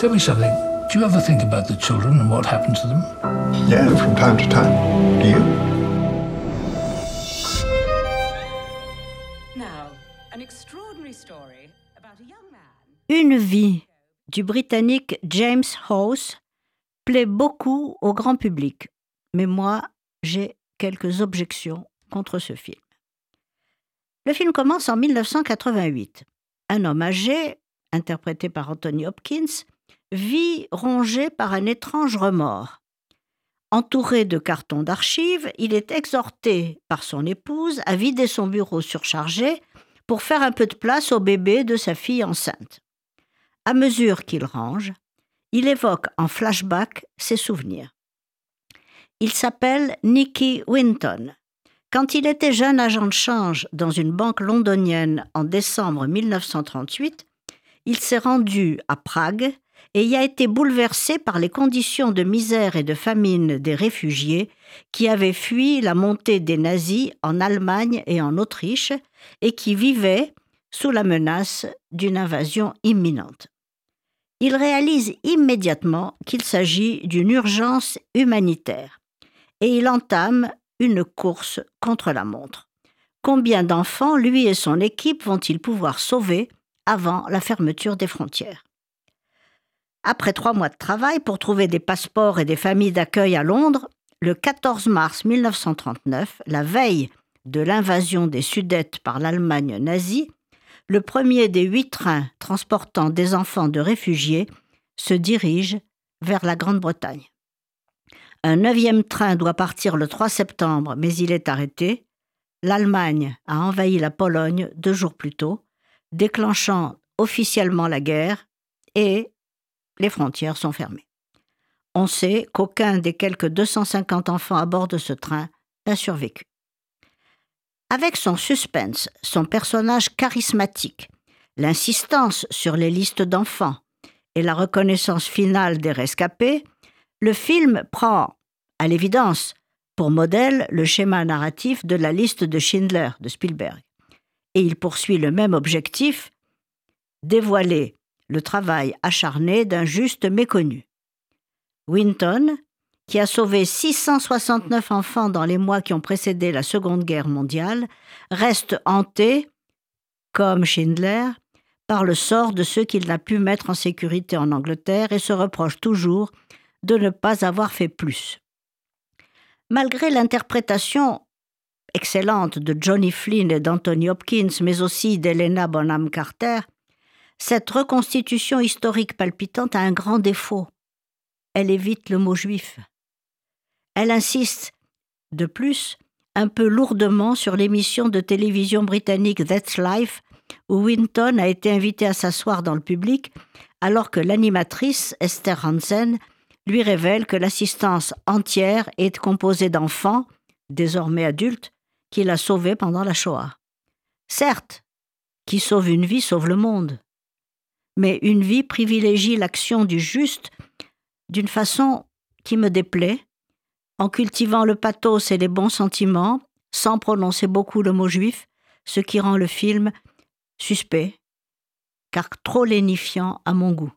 Tell me something. Do you ever think about the children and what happened to them? Yeah, from time to time. Do you? Now, an extraordinary story about a young man. Une vie du Britannique James House plaît beaucoup au grand public, mais moi, j'ai quelques objections contre ce film. Le film commence en 1988. Un homme âgé, interprété par Anthony Hopkins, vit rongé par un étrange remords. Entouré de cartons d'archives, il est exhorté par son épouse à vider son bureau surchargé pour faire un peu de place au bébé de sa fille enceinte. À mesure qu'il range, il évoque en flashback ses souvenirs. Il s'appelle Nicky Winton. Quand il était jeune agent de change dans une banque londonienne en décembre 1938, il s'est rendu à Prague et y a été bouleversé par les conditions de misère et de famine des réfugiés qui avaient fui la montée des nazis en Allemagne et en Autriche et qui vivaient sous la menace d'une invasion imminente. Il réalise immédiatement qu'il s'agit d'une urgence humanitaire et il entame une course contre la montre. Combien d'enfants lui et son équipe vont-ils pouvoir sauver avant la fermeture des frontières? Après trois mois de travail pour trouver des passeports et des familles d'accueil à Londres, le 14 mars 1939, la veille de l'invasion des Sudètes par l'Allemagne nazie, le premier des huit trains transportant des enfants de réfugiés se dirige vers la Grande-Bretagne. Un neuvième train doit partir le 3 septembre, mais il est arrêté. L'Allemagne a envahi la Pologne deux jours plus tôt, déclenchant officiellement la guerre et les frontières sont fermées. On sait qu'aucun des quelques 250 enfants à bord de ce train n'a survécu. Avec son suspense, son personnage charismatique, l'insistance sur les listes d'enfants et la reconnaissance finale des rescapés, le film prend, à l'évidence, pour modèle le schéma narratif de la liste de Schindler de Spielberg. Et il poursuit le même objectif, dévoiler le travail acharné d'un juste méconnu. Winton, qui a sauvé 669 enfants dans les mois qui ont précédé la Seconde Guerre mondiale, reste hanté, comme Schindler, par le sort de ceux qu'il n'a pu mettre en sécurité en Angleterre et se reproche toujours de ne pas avoir fait plus. Malgré l'interprétation excellente de Johnny Flynn et d'Anthony Hopkins, mais aussi d'Helena Bonham Carter, cette reconstitution historique palpitante a un grand défaut. Elle évite le mot juif. Elle insiste, de plus, un peu lourdement sur l'émission de télévision britannique That's Life, où Winton a été invité à s'asseoir dans le public, alors que l'animatrice, Esther Hansen, lui révèle que l'assistance entière est composée d'enfants, désormais adultes, qu'il a sauvés pendant la Shoah. Certes, qui sauve une vie sauve le monde mais une vie privilégie l'action du juste d'une façon qui me déplaît, en cultivant le pathos et les bons sentiments, sans prononcer beaucoup le mot juif, ce qui rend le film suspect, car trop lénifiant à mon goût.